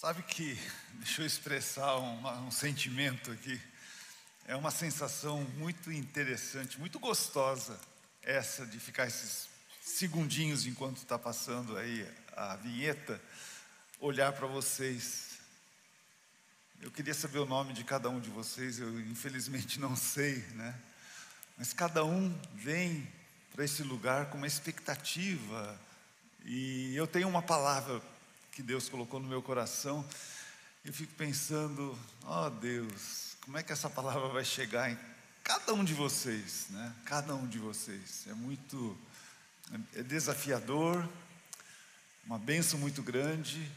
Sabe que, deixa eu expressar um, sentimento aqui, é uma sensação muito interessante, muito gostosa, essa de ficar esses segundinhos enquanto está passando aí a vinheta, olhar para vocês. Eu queria saber o nome de cada um de vocês, eu infelizmente não sei, né? Mas cada um vem para esse lugar com uma expectativa, e eu tenho uma palavra que Deus colocou no meu coração. Eu fico pensando, ó oh Deus, como é que essa palavra vai chegar em cada um de vocês, né? Cada um de vocês. É muito é desafiador, uma benção muito grande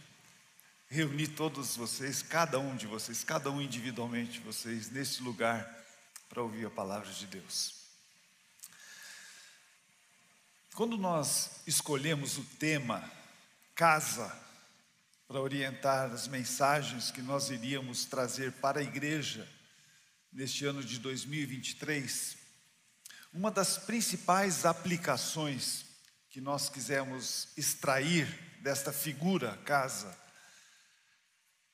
reunir todos vocês, cada um de vocês, cada um individualmente vocês nesse lugar para ouvir a palavra de Deus. Quando nós escolhemos o tema casa para orientar as mensagens que nós iríamos trazer para a igreja neste ano de 2023, uma das principais aplicações que nós quisemos extrair desta figura casa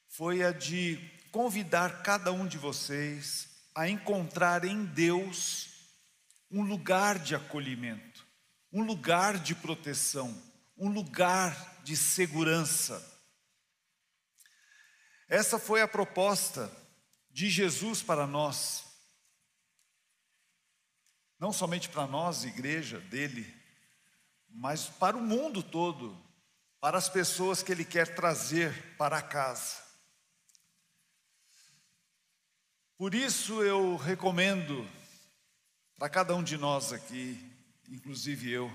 foi a de convidar cada um de vocês a encontrar em Deus um lugar de acolhimento, um lugar de proteção, um lugar de segurança essa foi a proposta de Jesus para nós. Não somente para nós, igreja dele, mas para o mundo todo, para as pessoas que ele quer trazer para casa. Por isso eu recomendo para cada um de nós aqui, inclusive eu,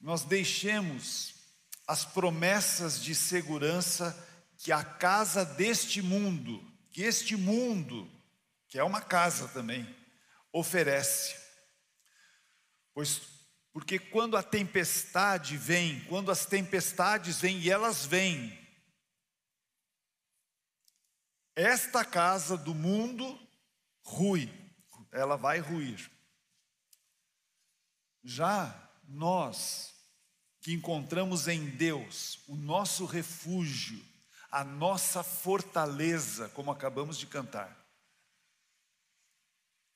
nós deixemos as promessas de segurança que a casa deste mundo, que este mundo, que é uma casa também, oferece. Pois porque quando a tempestade vem, quando as tempestades vêm e elas vêm, esta casa do mundo rui, ela vai ruir. Já nós que encontramos em Deus o nosso refúgio, a nossa fortaleza, como acabamos de cantar.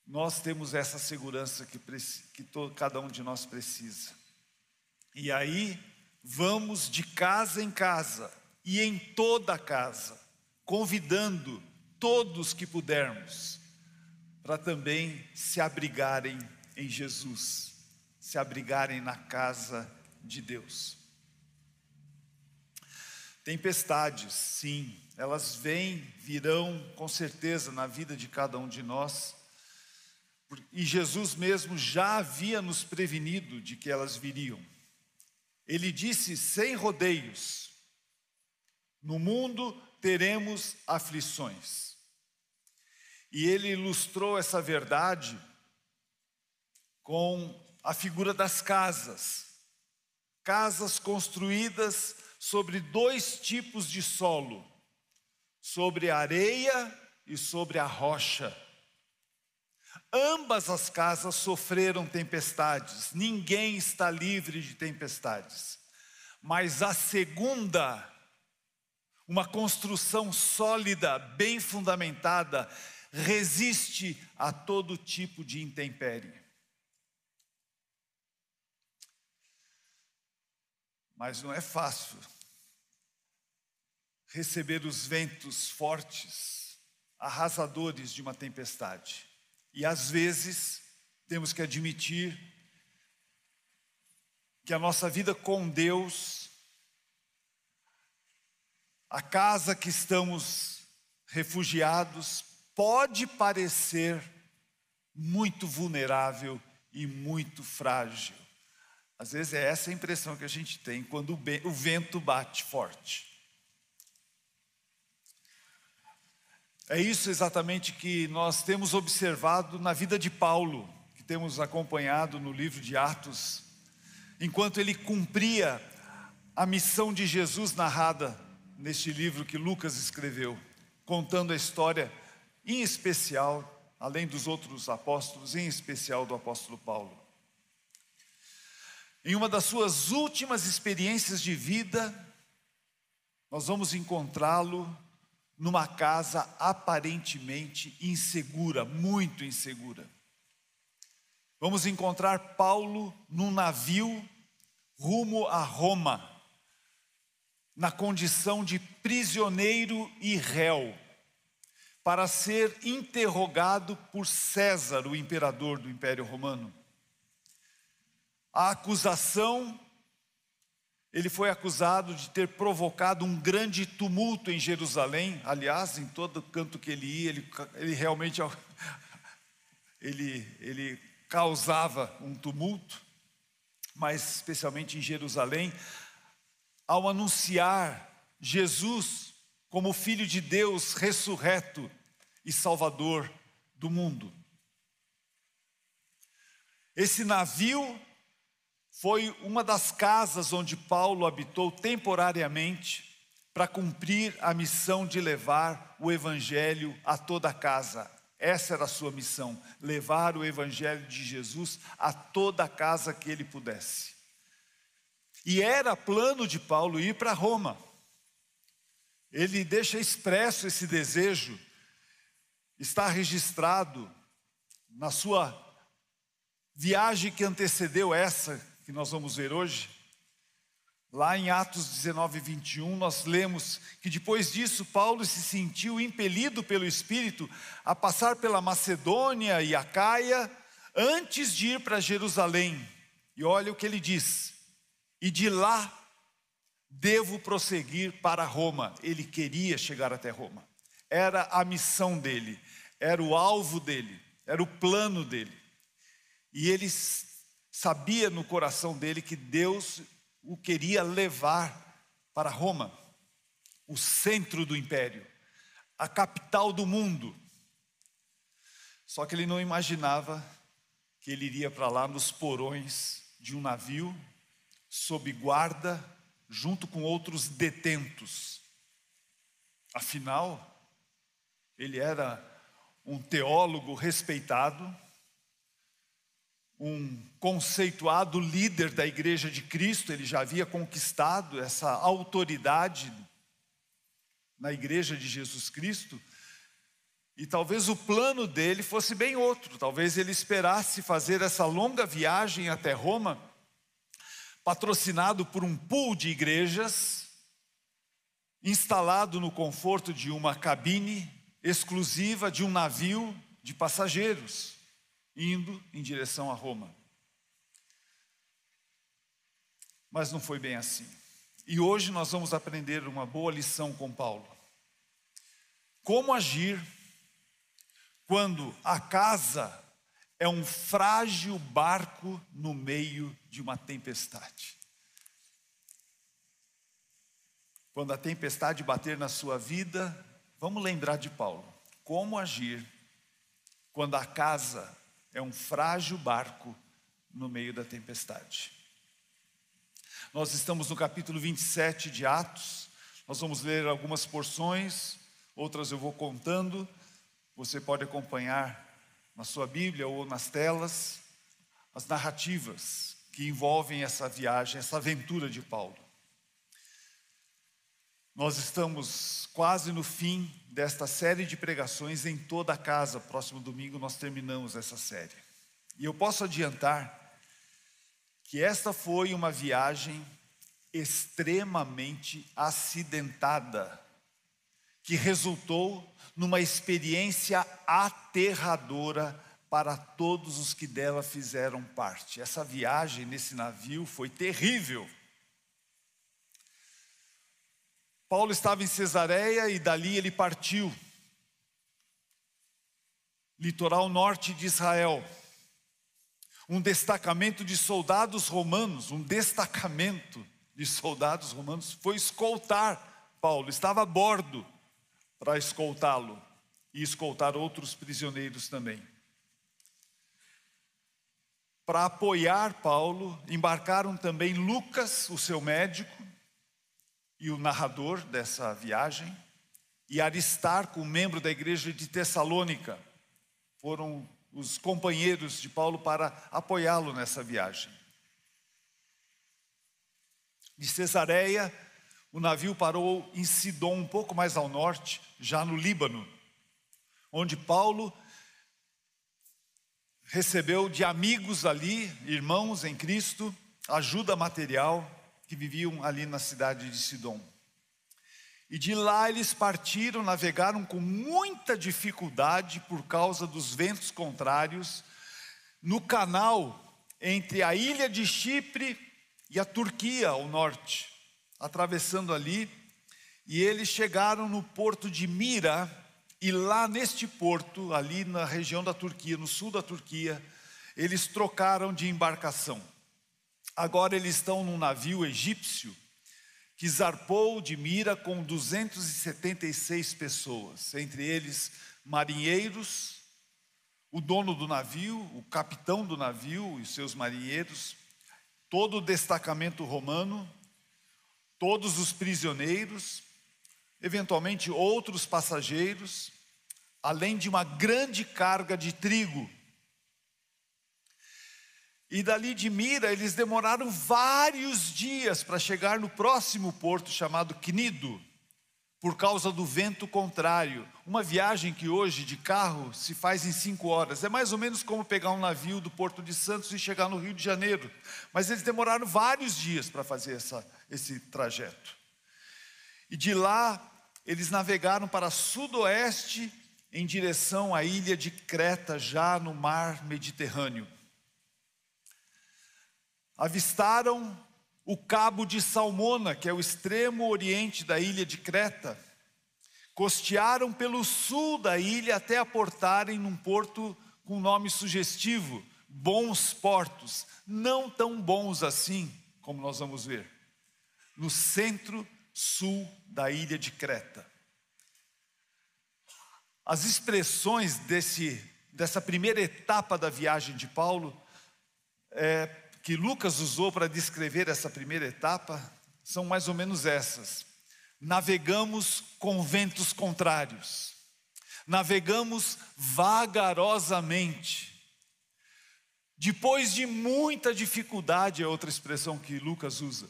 Nós temos essa segurança que, que todo, cada um de nós precisa. E aí, vamos de casa em casa e em toda casa, convidando todos que pudermos, para também se abrigarem em Jesus, se abrigarem na casa de Deus. Tempestades, sim, elas vêm, virão com certeza na vida de cada um de nós. E Jesus mesmo já havia nos prevenido de que elas viriam. Ele disse sem rodeios: No mundo teremos aflições. E ele ilustrou essa verdade com a figura das casas. Casas construídas sobre dois tipos de solo: sobre a areia e sobre a rocha. Ambas as casas sofreram tempestades, ninguém está livre de tempestades. Mas a segunda, uma construção sólida, bem fundamentada, resiste a todo tipo de intempérie. Mas não é fácil receber os ventos fortes, arrasadores de uma tempestade. E às vezes temos que admitir que a nossa vida com Deus, a casa que estamos refugiados, pode parecer muito vulnerável e muito frágil. Às vezes é essa a impressão que a gente tem quando o vento bate forte. É isso exatamente que nós temos observado na vida de Paulo, que temos acompanhado no livro de Atos, enquanto ele cumpria a missão de Jesus narrada neste livro que Lucas escreveu, contando a história, em especial, além dos outros apóstolos, em especial do apóstolo Paulo. Em uma das suas últimas experiências de vida, nós vamos encontrá-lo numa casa aparentemente insegura, muito insegura. Vamos encontrar Paulo num navio rumo a Roma, na condição de prisioneiro e réu, para ser interrogado por César, o imperador do Império Romano. A acusação ele foi acusado de ter provocado um grande tumulto em Jerusalém. Aliás, em todo canto que ele ia, ele, ele realmente ele, ele causava um tumulto, mas especialmente em Jerusalém, ao anunciar Jesus como Filho de Deus ressurreto e Salvador do mundo. Esse navio foi uma das casas onde Paulo habitou temporariamente para cumprir a missão de levar o evangelho a toda a casa. Essa era a sua missão, levar o evangelho de Jesus a toda a casa que ele pudesse. E era plano de Paulo ir para Roma. Ele deixa expresso esse desejo, está registrado na sua viagem que antecedeu essa que nós vamos ver hoje, lá em Atos 19, 21, nós lemos que depois disso Paulo se sentiu impelido pelo Espírito a passar pela Macedônia e a Caia antes de ir para Jerusalém. E olha o que ele diz: e de lá devo prosseguir para Roma. Ele queria chegar até Roma, era a missão dele, era o alvo dele, era o plano dele. E ele sabia no coração dele que Deus o queria levar para Roma, o centro do império, a capital do mundo. Só que ele não imaginava que ele iria para lá nos porões de um navio, sob guarda, junto com outros detentos. Afinal, ele era um teólogo respeitado, um conceituado líder da Igreja de Cristo, ele já havia conquistado essa autoridade na Igreja de Jesus Cristo, e talvez o plano dele fosse bem outro, talvez ele esperasse fazer essa longa viagem até Roma, patrocinado por um pool de igrejas, instalado no conforto de uma cabine exclusiva de um navio de passageiros indo em direção a Roma. Mas não foi bem assim. E hoje nós vamos aprender uma boa lição com Paulo. Como agir quando a casa é um frágil barco no meio de uma tempestade. Quando a tempestade bater na sua vida, vamos lembrar de Paulo. Como agir quando a casa é um frágil barco no meio da tempestade. Nós estamos no capítulo 27 de Atos, nós vamos ler algumas porções, outras eu vou contando, você pode acompanhar na sua Bíblia ou nas telas as narrativas que envolvem essa viagem, essa aventura de Paulo. Nós estamos quase no fim desta série de pregações em toda a casa. Próximo domingo nós terminamos essa série. E eu posso adiantar que esta foi uma viagem extremamente acidentada, que resultou numa experiência aterradora para todos os que dela fizeram parte. Essa viagem nesse navio foi terrível. Paulo estava em Cesareia e dali ele partiu, litoral norte de Israel. Um destacamento de soldados romanos, um destacamento de soldados romanos foi escoltar Paulo, estava a bordo para escoltá-lo e escoltar outros prisioneiros também. Para apoiar Paulo, embarcaram também Lucas, o seu médico, e o narrador dessa viagem, e Aristarco, membro da igreja de Tessalônica, foram os companheiros de Paulo para apoiá-lo nessa viagem. De Cesareia, o navio parou em Sidom, um pouco mais ao norte, já no Líbano, onde Paulo recebeu de amigos ali, irmãos em Cristo, ajuda material que viviam ali na cidade de Sidom. E de lá eles partiram, navegaram com muita dificuldade por causa dos ventos contrários, no canal entre a ilha de Chipre e a Turquia ao norte, atravessando ali, e eles chegaram no porto de Mira, e lá neste porto, ali na região da Turquia, no sul da Turquia, eles trocaram de embarcação. Agora eles estão num navio egípcio que zarpou de Mira com 276 pessoas, entre eles marinheiros, o dono do navio, o capitão do navio e seus marinheiros, todo o destacamento romano, todos os prisioneiros, eventualmente outros passageiros, além de uma grande carga de trigo. E dali de Mira, eles demoraram vários dias para chegar no próximo porto chamado Cnido, por causa do vento contrário. Uma viagem que hoje de carro se faz em cinco horas. É mais ou menos como pegar um navio do Porto de Santos e chegar no Rio de Janeiro. Mas eles demoraram vários dias para fazer essa, esse trajeto. E de lá, eles navegaram para sudoeste em direção à ilha de Creta, já no mar Mediterrâneo avistaram o cabo de Salmona, que é o extremo oriente da ilha de Creta. Costearam pelo sul da ilha até aportarem num porto com nome sugestivo, Bons Portos, não tão bons assim, como nós vamos ver, no centro-sul da ilha de Creta. As expressões desse, dessa primeira etapa da viagem de Paulo é, que Lucas usou para descrever essa primeira etapa são mais ou menos essas. Navegamos com ventos contrários, navegamos vagarosamente. Depois de muita dificuldade, é outra expressão que Lucas usa.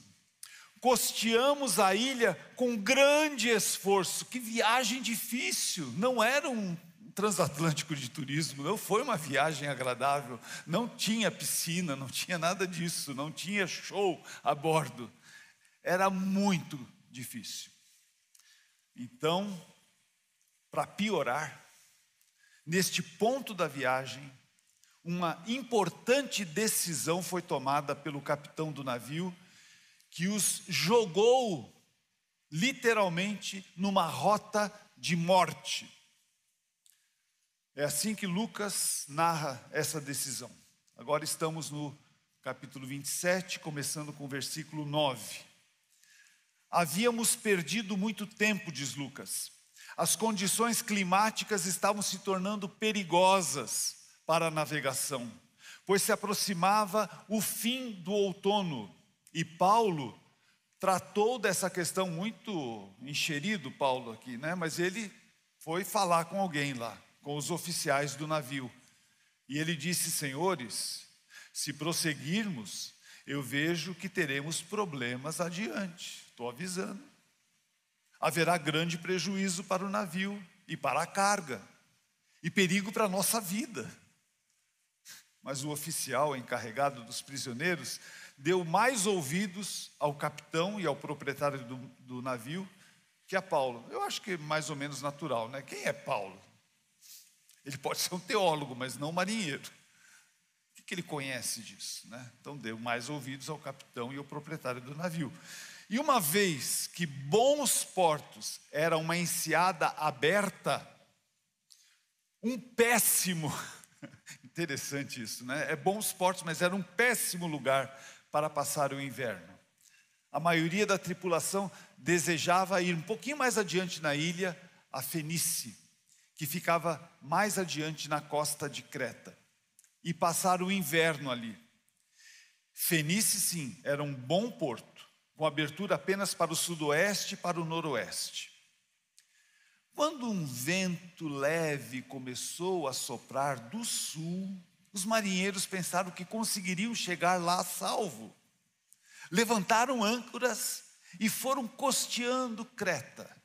Costeamos a ilha com grande esforço. Que viagem difícil! Não era um transatlântico de turismo, não foi uma viagem agradável, não tinha piscina, não tinha nada disso, não tinha show a bordo. Era muito difícil. Então, para piorar, neste ponto da viagem, uma importante decisão foi tomada pelo capitão do navio, que os jogou literalmente numa rota de morte. É assim que Lucas narra essa decisão. Agora estamos no capítulo 27, começando com o versículo 9. Havíamos perdido muito tempo, diz Lucas. As condições climáticas estavam se tornando perigosas para a navegação, pois se aproximava o fim do outono e Paulo tratou dessa questão muito encherido, Paulo aqui, né? Mas ele foi falar com alguém lá com os oficiais do navio. E ele disse: Senhores, se prosseguirmos, eu vejo que teremos problemas adiante. Estou avisando. Haverá grande prejuízo para o navio e para a carga, e perigo para a nossa vida. Mas o oficial encarregado dos prisioneiros deu mais ouvidos ao capitão e ao proprietário do, do navio que a Paulo. Eu acho que é mais ou menos natural, né? Quem é Paulo? Ele pode ser um teólogo, mas não um marinheiro. O que ele conhece disso? Né? Então deu mais ouvidos ao capitão e ao proprietário do navio. E uma vez que bons portos era uma enseada aberta, um péssimo, interessante isso, né? É bons portos, mas era um péssimo lugar para passar o inverno. A maioria da tripulação desejava ir um pouquinho mais adiante na ilha, a Fenície que ficava mais adiante na costa de Creta, e passaram o inverno ali. Fenice, sim, era um bom porto, com abertura apenas para o sudoeste e para o noroeste. Quando um vento leve começou a soprar do sul, os marinheiros pensaram que conseguiriam chegar lá a salvo. Levantaram âncoras e foram costeando Creta.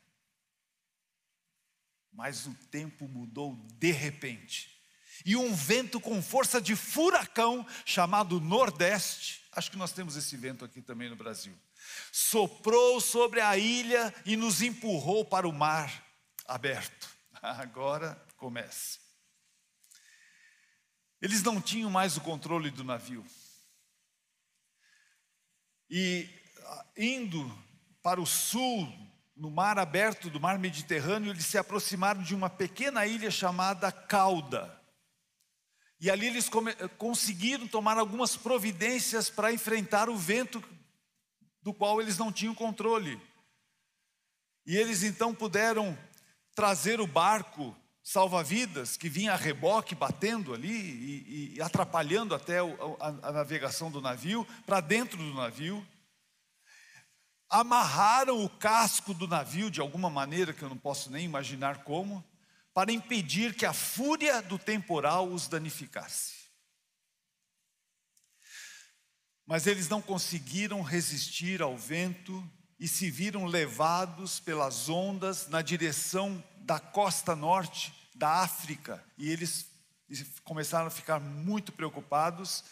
Mas o tempo mudou de repente. E um vento com força de furacão, chamado Nordeste, acho que nós temos esse vento aqui também no Brasil, soprou sobre a ilha e nos empurrou para o mar aberto. Agora começa. Eles não tinham mais o controle do navio. E ah, indo para o sul, no mar aberto do mar Mediterrâneo, eles se aproximaram de uma pequena ilha chamada Cauda. E ali eles conseguiram tomar algumas providências para enfrentar o vento do qual eles não tinham controle. E eles então puderam trazer o barco salva-vidas que vinha a reboque batendo ali e, e atrapalhando até a, a navegação do navio para dentro do navio. Amarraram o casco do navio de alguma maneira que eu não posso nem imaginar como, para impedir que a fúria do temporal os danificasse. Mas eles não conseguiram resistir ao vento e se viram levados pelas ondas na direção da costa norte da África. E eles começaram a ficar muito preocupados,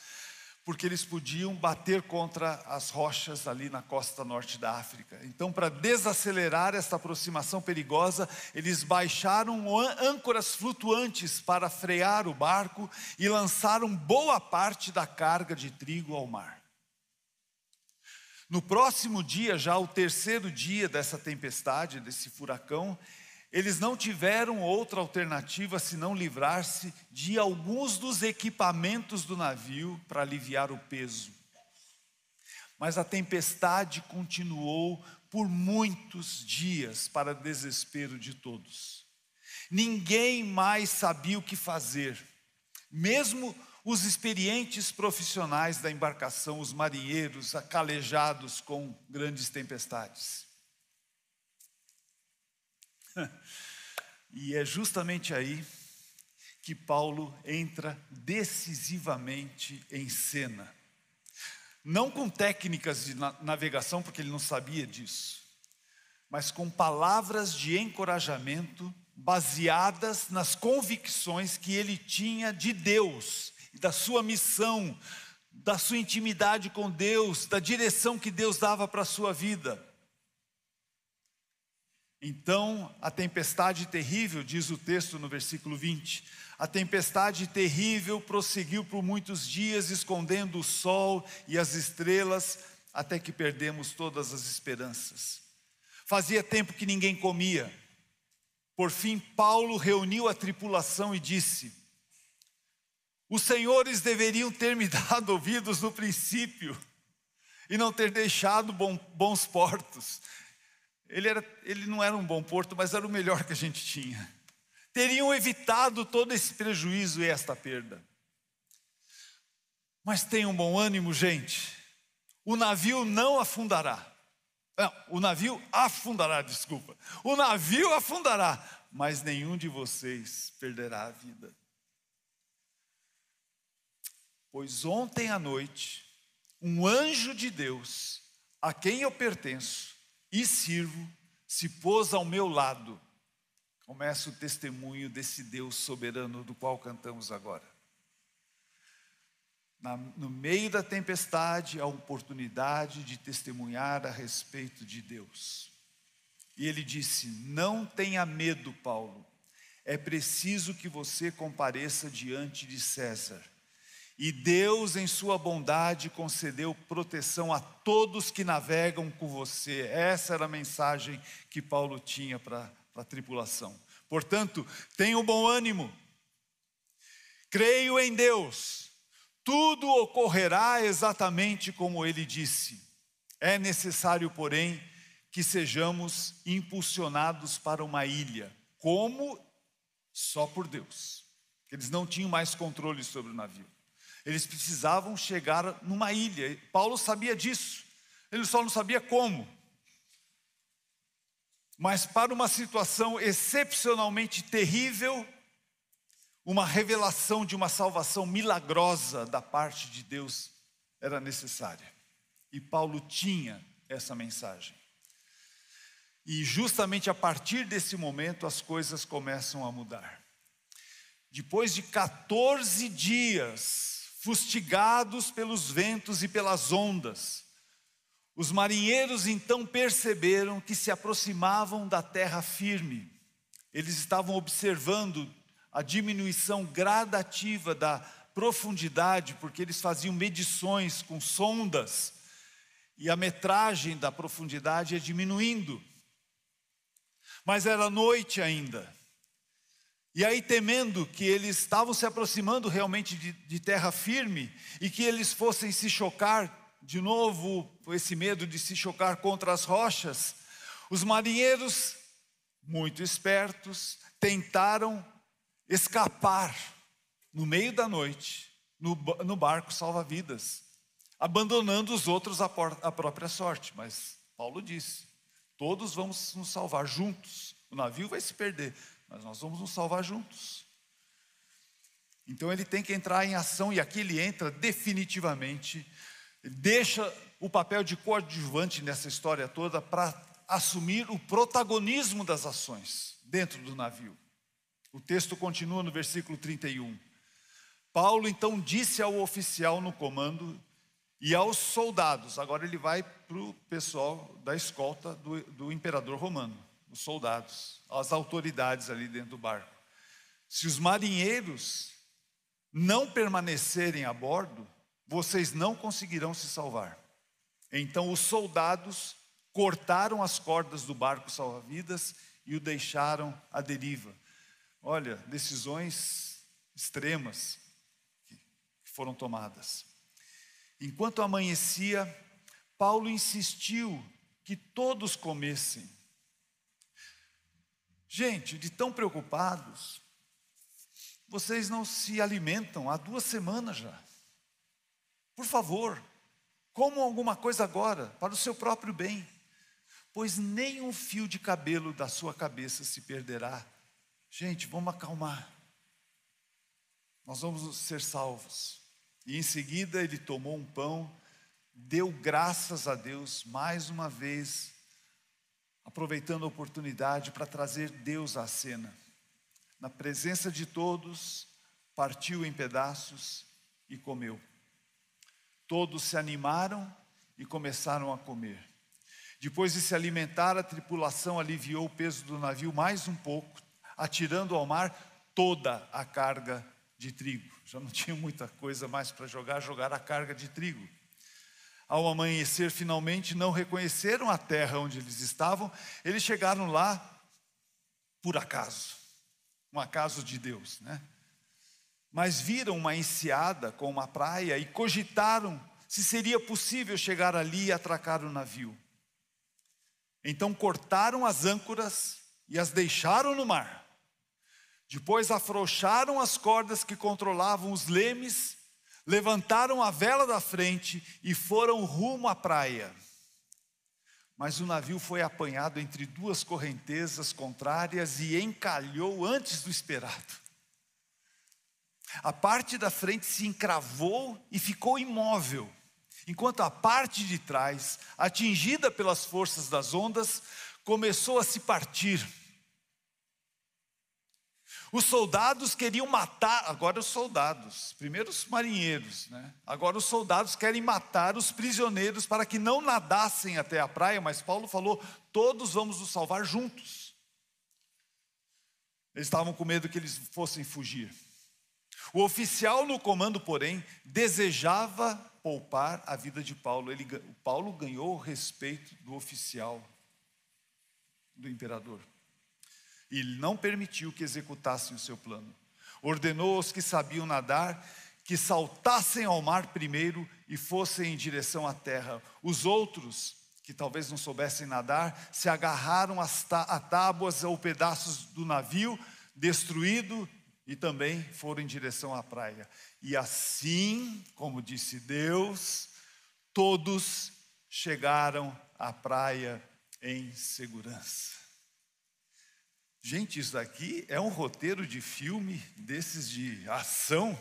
porque eles podiam bater contra as rochas ali na costa norte da África. Então, para desacelerar esta aproximação perigosa, eles baixaram âncoras flutuantes para frear o barco e lançaram boa parte da carga de trigo ao mar. No próximo dia, já o terceiro dia dessa tempestade, desse furacão, eles não tiveram outra alternativa senão livrar-se de alguns dos equipamentos do navio para aliviar o peso. Mas a tempestade continuou por muitos dias, para desespero de todos. Ninguém mais sabia o que fazer, mesmo os experientes profissionais da embarcação, os marinheiros acalejados com grandes tempestades. E é justamente aí que Paulo entra decisivamente em cena. Não com técnicas de navegação, porque ele não sabia disso, mas com palavras de encorajamento baseadas nas convicções que ele tinha de Deus, da sua missão, da sua intimidade com Deus, da direção que Deus dava para a sua vida. Então a tempestade terrível, diz o texto no versículo 20, a tempestade terrível prosseguiu por muitos dias, escondendo o sol e as estrelas, até que perdemos todas as esperanças. Fazia tempo que ninguém comia. Por fim, Paulo reuniu a tripulação e disse: Os senhores deveriam ter me dado ouvidos no princípio e não ter deixado bons portos ele, era, ele não era um bom porto, mas era o melhor que a gente tinha. Teriam evitado todo esse prejuízo e esta perda. Mas tenham bom ânimo, gente. O navio não afundará. Não, o navio afundará, desculpa. O navio afundará, mas nenhum de vocês perderá a vida. Pois ontem à noite, um anjo de Deus, a quem eu pertenço, e sirvo, se pôs ao meu lado. Começa o testemunho desse Deus soberano do qual cantamos agora. Na, no meio da tempestade, a oportunidade de testemunhar a respeito de Deus. E ele disse: Não tenha medo, Paulo, é preciso que você compareça diante de César. E Deus, em Sua bondade, concedeu proteção a todos que navegam com você. Essa era a mensagem que Paulo tinha para a tripulação. Portanto, tenham bom ânimo, creio em Deus, tudo ocorrerá exatamente como ele disse. É necessário, porém, que sejamos impulsionados para uma ilha, como só por Deus. Eles não tinham mais controle sobre o navio. Eles precisavam chegar numa ilha. Paulo sabia disso. Ele só não sabia como. Mas para uma situação excepcionalmente terrível, uma revelação de uma salvação milagrosa da parte de Deus era necessária. E Paulo tinha essa mensagem. E justamente a partir desse momento as coisas começam a mudar. Depois de 14 dias fustigados pelos ventos e pelas ondas, os marinheiros então perceberam que se aproximavam da terra firme. Eles estavam observando a diminuição gradativa da profundidade, porque eles faziam medições com sondas e a metragem da profundidade ia diminuindo. Mas era noite ainda. E aí, temendo que eles estavam se aproximando realmente de, de, terra firme e que eles fossem se chocar de novo, esse medo de se chocar contra as rochas, os marinheiros, muito espertos, tentaram escapar no meio da noite, no, no barco salva-vidas, abandonando os outros à, à própria sorte. Mas Paulo disse: todos vamos nos salvar juntos. O navio vai se perder, mas nós vamos nos salvar juntos. Então ele tem que entrar em ação, e aqui ele entra definitivamente, deixa o papel de coadjuvante nessa história toda para assumir o protagonismo das ações dentro do navio. O texto continua no versículo 31. Paulo então disse ao oficial no comando e aos soldados, agora ele vai para o pessoal da escolta do, do imperador romano, os soldados, as autoridades ali dentro do barco. Se os marinheiros não permanecerem a bordo, vocês não conseguirão se salvar. Então os soldados cortaram as cordas do barco salva-vidas e o deixaram à deriva. Olha, decisões extremas que foram tomadas. Enquanto amanhecia, Paulo insistiu que todos comessem. Gente, de tão preocupados, vocês não se alimentam há duas semanas já. Por favor, comam alguma coisa agora, para o seu próprio bem, pois nem um fio de cabelo da sua cabeça se perderá Gente, vamos acalmar. Nós vamos ser salvos. E em seguida ele tomou um pão, deu graças a Deus mais uma vez, aproveitando a oportunidade para trazer Deus à cena. Na presença de todos, partiu em pedaços e comeu. Todos se animaram e começaram a comer. Depois de se alimentar, a tripulação aliviou o peso do navio mais um pouco, atirando ao mar toda a carga de trigo. Já não tinha muita coisa mais para jogar, jogar a carga de trigo. Ao amanhecer, finalmente não reconheceram a terra onde eles estavam, eles chegaram lá por acaso, um acaso de Deus, né? Mas viram uma enseada com uma praia e cogitaram se seria possível chegar ali e atracar o navio. Então cortaram as âncoras e as deixaram no mar. Depois afrouxaram as cordas que controlavam os lemes, levantaram a vela da frente e foram rumo à praia. Mas o navio foi apanhado entre duas correntezas contrárias e encalhou antes do esperado. A parte da frente se encravou e ficou imóvel, enquanto a parte de trás, atingida pelas forças das ondas, começou a se partir. Os soldados queriam matar, agora os soldados, primeiro os marinheiros, né? agora os soldados querem matar os prisioneiros para que não nadassem até a praia, mas Paulo falou: todos vamos nos salvar juntos. Eles estavam com medo que eles fossem fugir. O oficial no comando, porém, desejava poupar a vida de Paulo. Ele, Paulo ganhou o respeito do oficial, do imperador e não permitiu que executassem o seu plano. Ordenou aos que sabiam nadar que saltassem ao mar primeiro e fossem em direção à terra. Os outros, que talvez não soubessem nadar, se agarraram a tábuas ou pedaços do navio destruído e também foram em direção à praia. E assim, como disse Deus, todos chegaram à praia em segurança. Gente, isso daqui é um roteiro de filme desses de ação,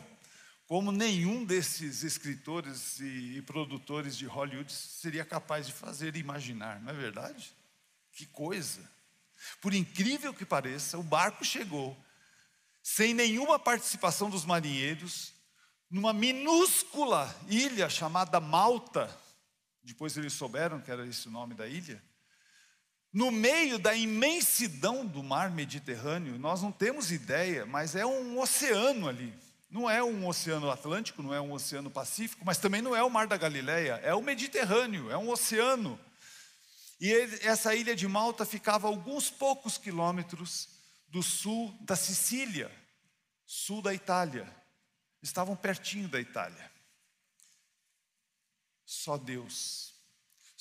como nenhum desses escritores e produtores de Hollywood seria capaz de fazer e imaginar, não é verdade? Que coisa! Por incrível que pareça, o barco chegou sem nenhuma participação dos marinheiros, numa minúscula ilha chamada Malta. Depois eles souberam que era esse o nome da ilha. No meio da imensidão do mar Mediterrâneo, nós não temos ideia, mas é um oceano ali. Não é um oceano Atlântico, não é um oceano Pacífico, mas também não é o Mar da Galileia, é o Mediterrâneo, é um oceano. E ele, essa ilha de Malta ficava a alguns poucos quilômetros do sul da Sicília, sul da Itália. Estavam pertinho da Itália. Só Deus,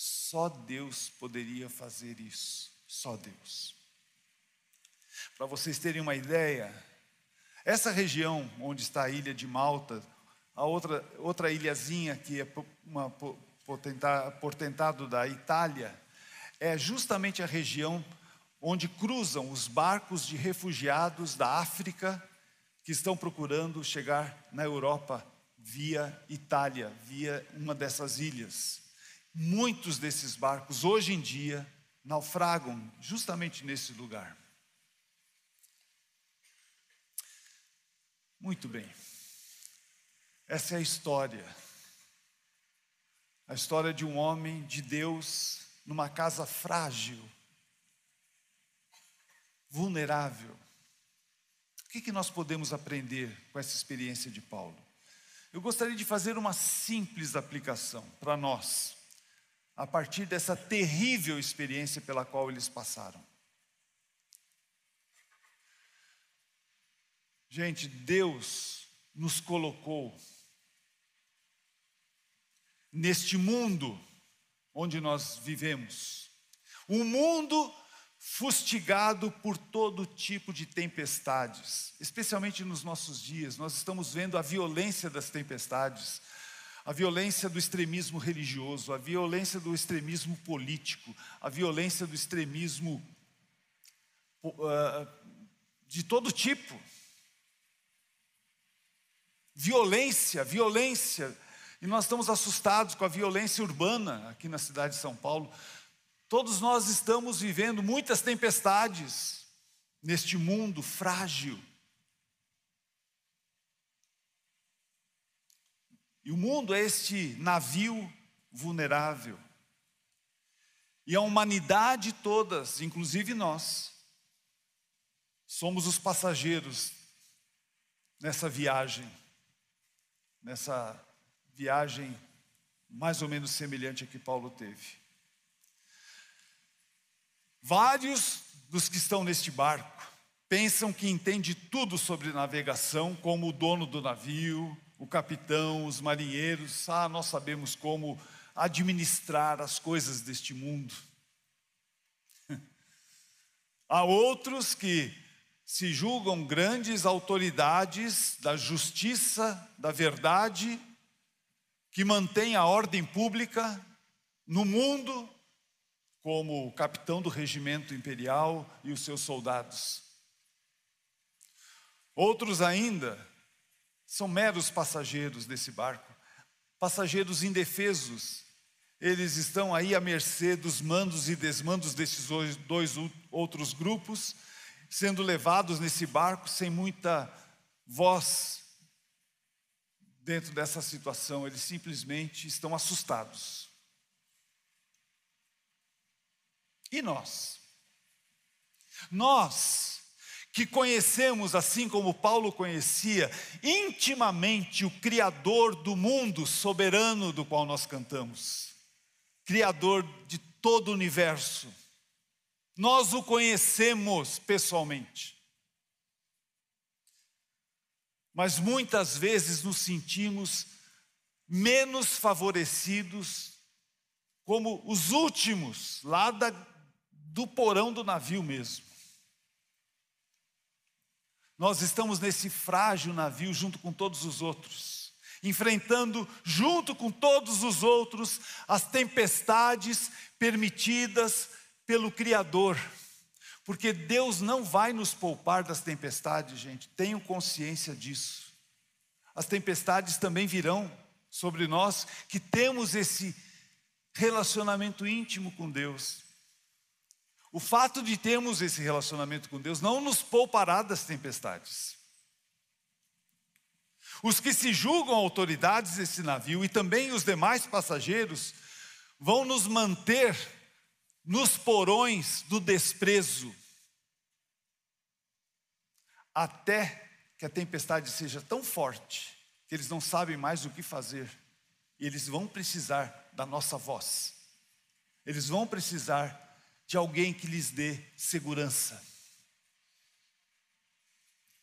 só Deus poderia fazer isso. Só Deus. Para vocês terem uma ideia, essa região onde está a ilha de Malta, a outra, outra ilhazinha que é uma portentado da Itália, é justamente a região onde cruzam os barcos de refugiados da África que estão procurando chegar na Europa via Itália, via uma dessas ilhas. Muitos desses barcos, hoje em dia, naufragam justamente nesse lugar. Muito bem. Essa é a história. A história de um homem de Deus numa casa frágil, vulnerável. O que, que nós podemos aprender com essa experiência de Paulo? Eu gostaria de fazer uma simples aplicação para nós, a partir dessa terrível experiência pela qual eles passaram. Gente, Deus nos colocou neste mundo onde nós vivemos. Um mundo fustigado por todo tipo de tempestades, especialmente nos nossos dias. Nós estamos vendo a violência das tempestades, a violência do extremismo religioso, a violência do extremismo político, a violência do extremismo uh, de todo tipo. Violência, violência. E nós estamos assustados com a violência urbana aqui na cidade de São Paulo. Todos nós estamos vivendo muitas tempestades neste mundo frágil. E o mundo é este navio vulnerável. E a humanidade todas, inclusive nós, somos os passageiros nessa viagem, nessa viagem mais ou menos semelhante a que Paulo teve. Vários dos que estão neste barco pensam que entende tudo sobre navegação, como o dono do navio, o capitão, os marinheiros. Ah, nós sabemos como administrar as coisas deste mundo. Há outros que se julgam grandes autoridades da justiça, da verdade, que mantêm a ordem pública no mundo como o capitão do regimento imperial e os seus soldados. Outros ainda são meros passageiros desse barco, passageiros indefesos. Eles estão aí à mercê dos mandos e desmandos desses dois outros grupos, sendo levados nesse barco sem muita voz dentro dessa situação, eles simplesmente estão assustados. E nós? Nós que conhecemos, assim como Paulo conhecia, intimamente o Criador do mundo soberano do qual nós cantamos, Criador de todo o universo, nós o conhecemos pessoalmente. Mas muitas vezes nos sentimos menos favorecidos, como os últimos lá da do porão do navio mesmo. Nós estamos nesse frágil navio junto com todos os outros, enfrentando junto com todos os outros as tempestades permitidas pelo Criador. Porque Deus não vai nos poupar das tempestades, gente, tenham consciência disso. as tempestades também virão sobre nós que temos esse relacionamento íntimo com Deus. O fato de termos esse relacionamento com Deus não nos poupará das tempestades. Os que se julgam autoridades desse navio e também os demais passageiros vão nos manter nos porões do desprezo, até que a tempestade seja tão forte que eles não sabem mais o que fazer, e eles vão precisar da nossa voz, eles vão precisar de alguém que lhes dê segurança.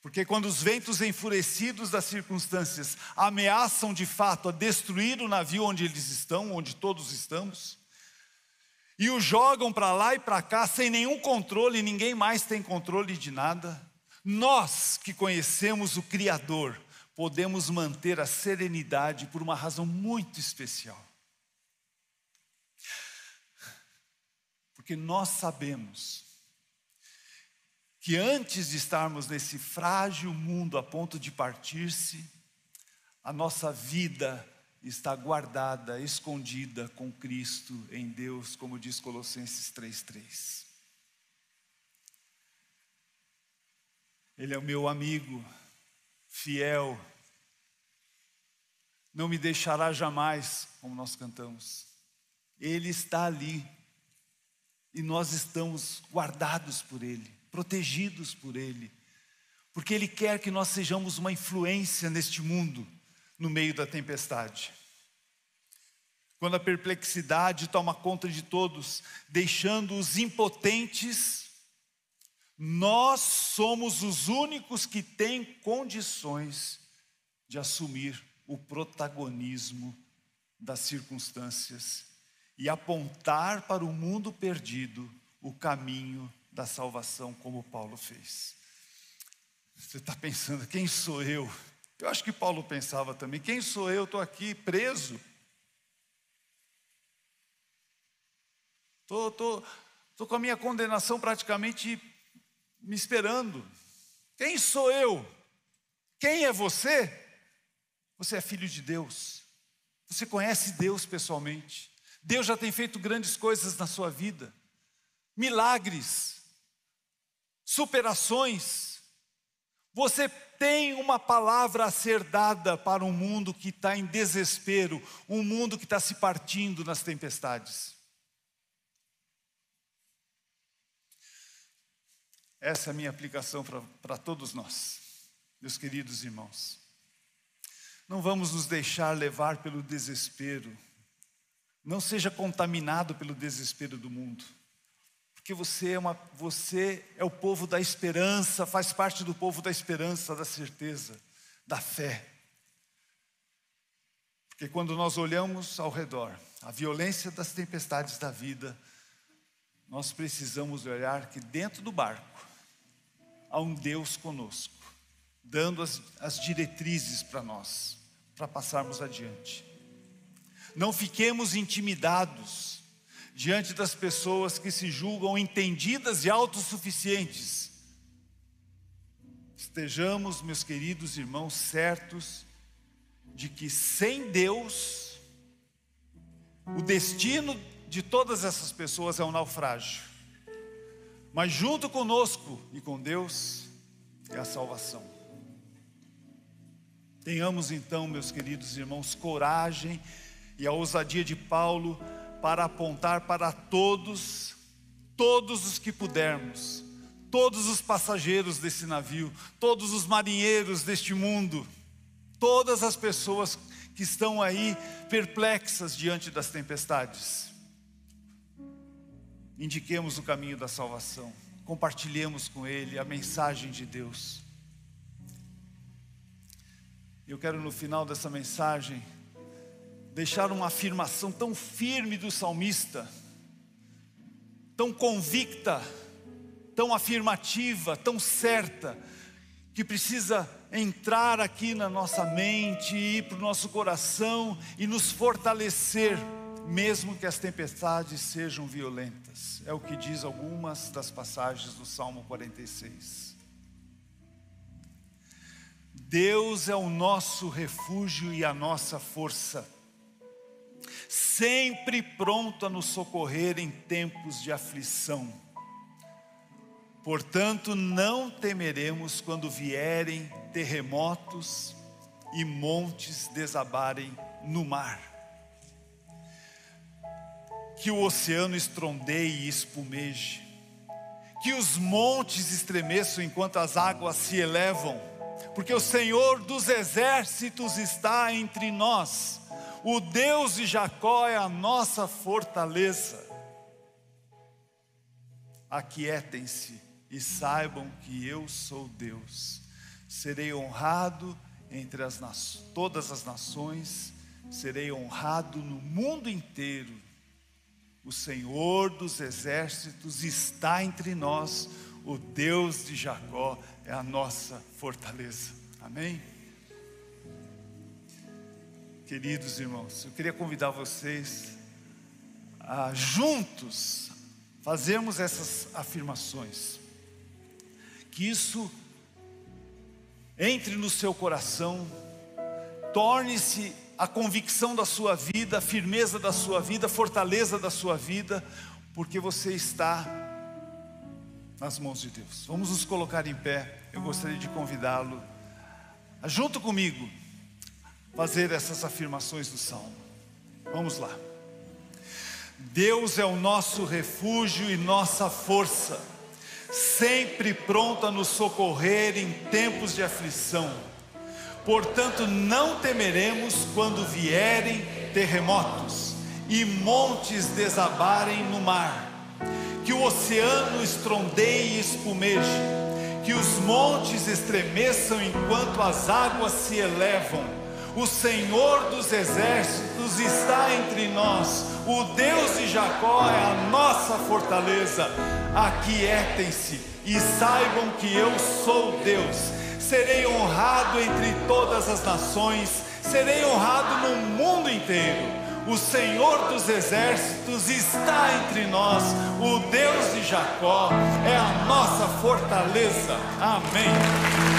Porque quando os ventos enfurecidos das circunstâncias ameaçam de fato a destruir o navio onde eles estão, onde todos estamos, e o jogam para lá e para cá sem nenhum controle, ninguém mais tem controle de nada, nós que conhecemos o Criador, podemos manter a serenidade por uma razão muito especial. Porque nós sabemos que antes de estarmos nesse frágil mundo a ponto de partir-se, a nossa vida está guardada, escondida com Cristo em Deus, como diz Colossenses 3:3. Ele é o meu amigo fiel. Não me deixará jamais, como nós cantamos. Ele está ali e nós estamos guardados por ele protegidos por Ele, porque Ele quer que nós sejamos uma influência neste mundo, no meio da tempestade. Quando a perplexidade toma conta de todos, deixando-os impotentes, nós somos os únicos que têm condições de assumir o protagonismo das circunstâncias e apontar para o mundo perdido o caminho da salvação, como Paulo fez. Você está pensando, quem sou eu? Eu acho que Paulo pensava também, quem sou eu? Estou aqui preso. Estou tô, tô, tô com a minha condenação praticamente me esperando. Quem sou eu? Quem é você? Você é filho de Deus. Você conhece Deus pessoalmente. Deus já tem feito grandes coisas na sua vida, milagres superações. Você tem uma palavra a ser dada para um mundo que está em desespero, um mundo que está se partindo nas tempestades. Essa é a minha aplicação para todos nós, meus queridos irmãos. Não vamos nos deixar levar pelo desespero, não seja contaminado pelo desespero do mundo porque você é, uma, você é o povo da esperança, faz parte do povo da esperança, da certeza, da fé. Porque quando nós olhamos ao redor, a violência das tempestades da vida, nós precisamos olhar que dentro do barco há um Deus conosco, dando as, as diretrizes para nós, para passarmos adiante. Não fiquemos intimidados diante das pessoas que se julgam entendidas e autossuficientes. Estejamos, meus queridos irmãos, certos de que sem Deus, o destino de todas essas pessoas é um naufrágio, mas junto conosco e com Deus é a salvação. Tenhamos então, meus queridos irmãos, coragem e a ousadia de Paulo para apontar para todos, todos os que pudermos, todos os passageiros desse navio, todos os marinheiros deste mundo, todas as pessoas que estão aí perplexas diante das tempestades. Indiquemos o caminho da salvação, compartilhemos com ele a mensagem de Deus. Eu quero no final dessa mensagem deixar uma afirmação tão firme do salmista, tão convicta, tão afirmativa, tão certa, que precisa entrar aqui na nossa mente, ir para o nosso coração e nos fortalecer, mesmo que as tempestades sejam violentas. É o que diz algumas das passagens do Salmo 46. Deus é o nosso refúgio e a nossa força, sempre pronto a nos socorrer em tempos de aflição. Portanto, não temeremos quando vierem terremotos e montes desabarem no mar. Que o oceano estrondeie e espumeje, que os montes estremeçam enquanto as águas se elevam, porque o Senhor dos exércitos está entre nós, o Deus de Jacó é a nossa fortaleza. Aquietem-se e saibam que eu sou Deus. Serei honrado entre as todas as nações, serei honrado no mundo inteiro. O Senhor dos exércitos está entre nós, o Deus de Jacó é a nossa fortaleza. Amém? Queridos irmãos, eu queria convidar vocês a juntos fazermos essas afirmações que isso entre no seu coração, torne-se a convicção da sua vida, a firmeza da sua vida, a fortaleza da sua vida, porque você está nas mãos de Deus. Vamos nos colocar em pé. Eu gostaria de convidá-lo junto comigo, fazer essas afirmações do salmo. Vamos lá. Deus é o nosso refúgio e nossa força sempre pronto a nos socorrer em tempos de aflição. Portanto, não temeremos quando vierem terremotos e montes desabarem no mar, que o oceano estrondeie e espumeje, que os montes estremeçam enquanto as águas se elevam. O Senhor dos exércitos está entre nós, o Deus de Jacó é a nossa fortaleza aquietem-se e saibam que eu sou Deus. Serei honrado entre todas as nações, serei honrado no mundo inteiro. O Senhor dos exércitos está entre nós, o Deus de Jacó é a nossa fortaleza. Amém.